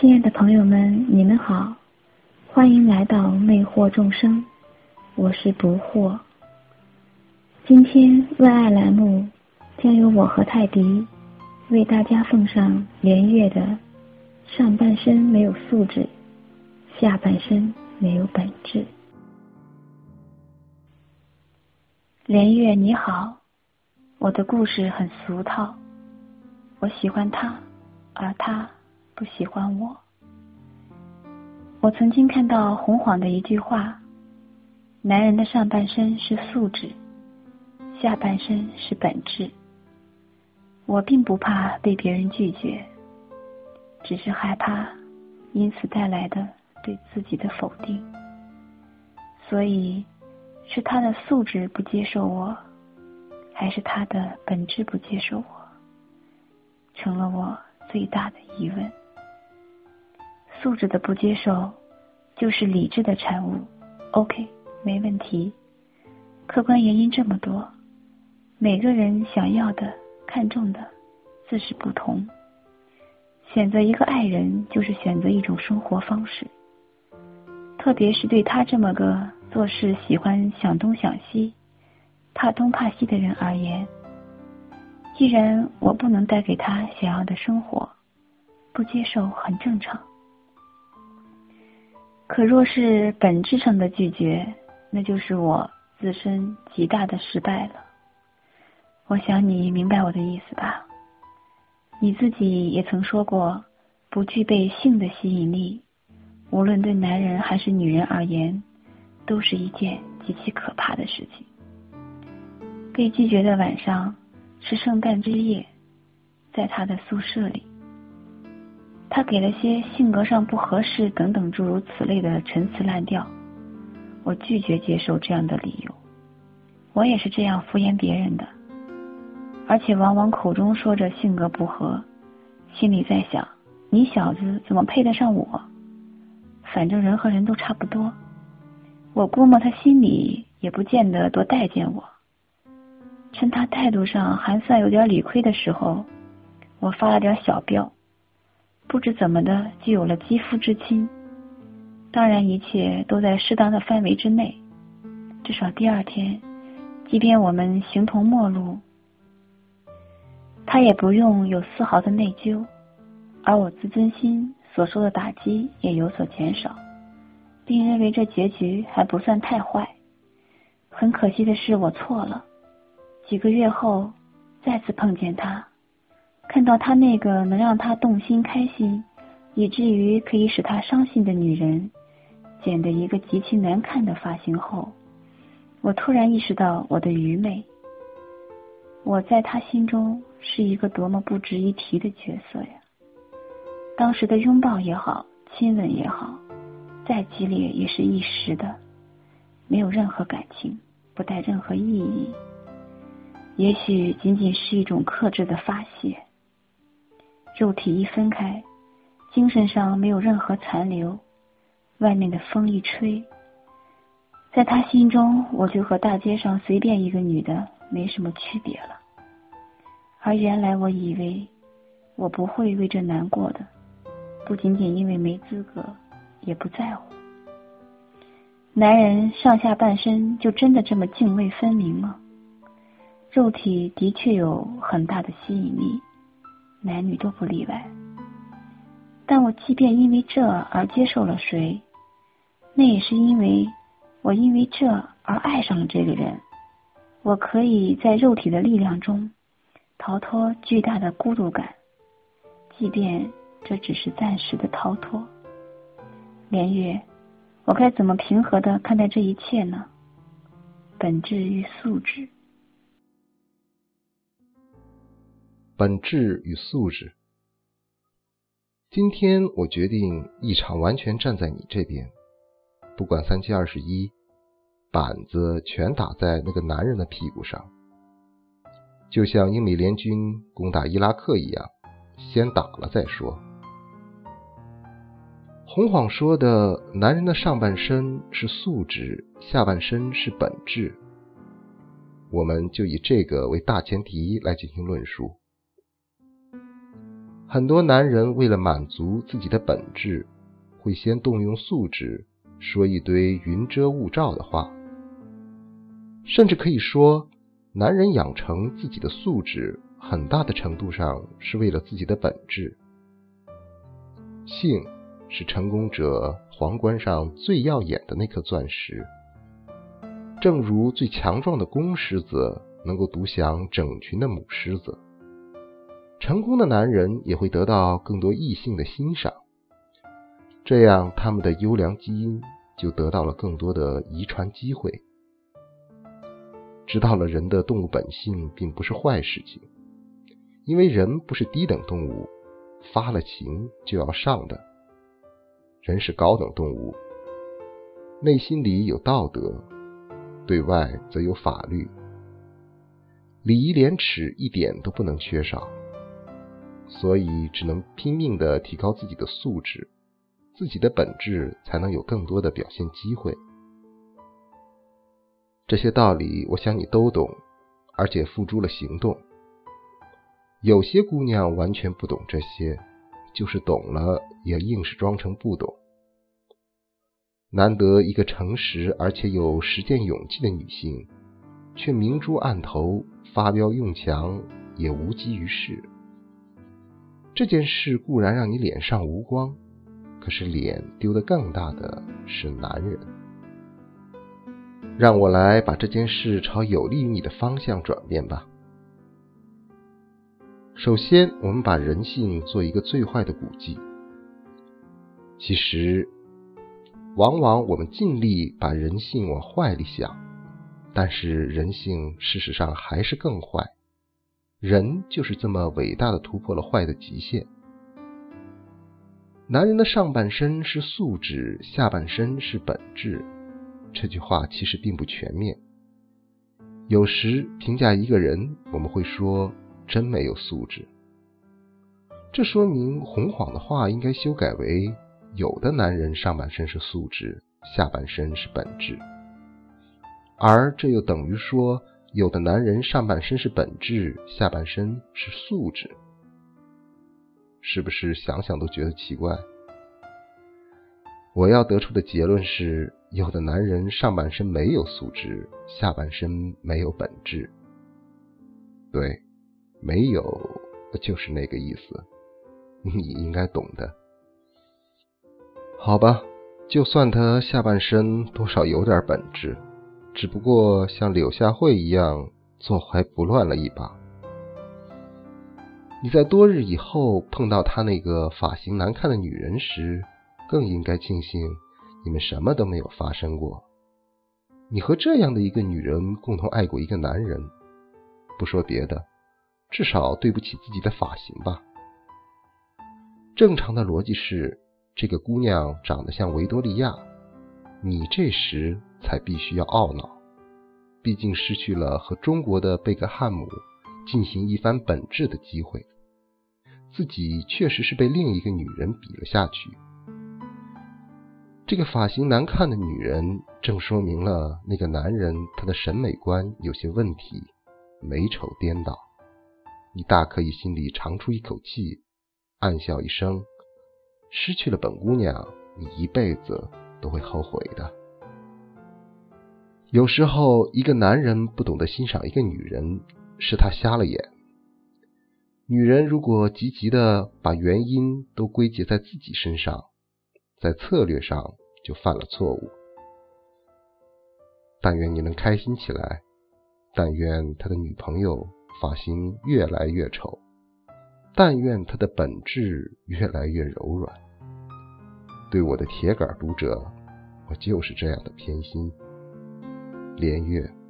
亲爱的朋友们，你们好，欢迎来到魅惑众生，我是不惑。今天问爱栏目将由我和泰迪为大家奉上连月的上半身没有素质，下半身没有本质。连月你好，我的故事很俗套，我喜欢他，而他不喜欢我。我曾经看到洪晃的一句话：男人的上半身是素质，下半身是本质。我并不怕被别人拒绝，只是害怕因此带来的对自己的否定。所以。是他的素质不接受我，还是他的本质不接受我，成了我最大的疑问。素质的不接受，就是理智的产物。OK，没问题。客观原因这么多，每个人想要的、看重的，自是不同。选择一个爱人，就是选择一种生活方式。特别是对他这么个。做事喜欢想东想西、怕东怕西的人而言，既然我不能带给他想要的生活，不接受很正常。可若是本质上的拒绝，那就是我自身极大的失败了。我想你明白我的意思吧？你自己也曾说过，不具备性的吸引力，无论对男人还是女人而言。都是一件极其可怕的事情。被拒绝的晚上是圣诞之夜，在他的宿舍里，他给了些性格上不合适等等诸如此类的陈词滥调。我拒绝接受这样的理由。我也是这样敷衍别人的，而且往往口中说着性格不合，心里在想：你小子怎么配得上我？反正人和人都差不多。我估摸他心里也不见得多待见我。趁他态度上还算有点理亏的时候，我发了点小飙，不知怎么的就有了肌肤之亲。当然，一切都在适当的范围之内。至少第二天，即便我们形同陌路，他也不用有丝毫的内疚，而我自尊心所受的打击也有所减少。并认为这结局还不算太坏。很可惜的是，我错了。几个月后，再次碰见他，看到他那个能让他动心、开心，以至于可以使他伤心的女人剪的一个极其难看的发型后，我突然意识到我的愚昧。我在他心中是一个多么不值一提的角色呀！当时的拥抱也好，亲吻也好。再激烈也是一时的，没有任何感情，不带任何意义。也许仅仅是一种克制的发泄。肉体一分开，精神上没有任何残留。外面的风一吹，在他心中，我就和大街上随便一个女的没什么区别了。而原来我以为我不会为这难过的，不仅仅因为没资格。也不在乎，男人上下半身就真的这么泾渭分明吗？肉体的确有很大的吸引力，男女都不例外。但我即便因为这而接受了谁，那也是因为我因为这而爱上了这个人。我可以在肉体的力量中逃脱巨大的孤独感，即便这只是暂时的逃脱。连月，我该怎么平和的看待这一切呢？本质与素质，本质与素质。今天我决定一场完全站在你这边，不管三七二十一，板子全打在那个男人的屁股上，就像英美联军攻打伊拉克一样，先打了再说。洪晃说的：“男人的上半身是素质，下半身是本质。”我们就以这个为大前提来进行论述。很多男人为了满足自己的本质，会先动用素质，说一堆云遮雾罩的话，甚至可以说，男人养成自己的素质，很大的程度上是为了自己的本质。性是成功者皇冠上最耀眼的那颗钻石，正如最强壮的公狮子能够独享整群的母狮子。成功的男人也会得到更多异性的欣赏，这样他们的优良基因就得到了更多的遗传机会。知道了人的动物本性并不是坏事情，因为人不是低等动物，发了情就要上的。人是高等动物，内心里有道德，对外则有法律，礼仪廉耻一点都不能缺少。所以，只能拼命的提高自己的素质，自己的本质才能有更多的表现机会。这些道理，我想你都懂，而且付诸了行动。有些姑娘完全不懂这些，就是懂了，也硬是装成不懂。难得一个诚实而且有实践勇气的女性，却明珠暗投，发飙用强，也无济于事。这件事固然让你脸上无光，可是脸丢得更大的是男人。让我来把这件事朝有利于你的方向转变吧。首先，我们把人性做一个最坏的估计。其实，往往我们尽力把人性往坏里想，但是人性事实上还是更坏。人就是这么伟大的突破了坏的极限。男人的上半身是素质，下半身是本质。这句话其实并不全面。有时评价一个人，我们会说真没有素质。这说明洪晃的话应该修改为：有的男人上半身是素质，下半身是本质。而这又等于说。有的男人上半身是本质，下半身是素质，是不是想想都觉得奇怪？我要得出的结论是：有的男人上半身没有素质，下半身没有本质。对，没有就是那个意思，你应该懂的。好吧，就算他下半身多少有点本质。只不过像柳下惠一样坐怀不乱了一把。你在多日以后碰到他那个发型难看的女人时，更应该庆幸你们什么都没有发生过。你和这样的一个女人共同爱过一个男人，不说别的，至少对不起自己的发型吧。正常的逻辑是，这个姑娘长得像维多利亚，你这时。才必须要懊恼，毕竟失去了和中国的贝克汉姆进行一番本质的机会，自己确实是被另一个女人比了下去。这个发型难看的女人，正说明了那个男人他的审美观有些问题，美丑颠倒。你大可以心里长出一口气，暗笑一声：失去了本姑娘，你一辈子都会后悔的。有时候，一个男人不懂得欣赏一个女人，是他瞎了眼。女人如果积极的把原因都归结在自己身上，在策略上就犯了错误。但愿你能开心起来，但愿他的女朋友发型越来越丑，但愿他的本质越来越柔软。对我的铁杆读者，我就是这样的偏心。连月。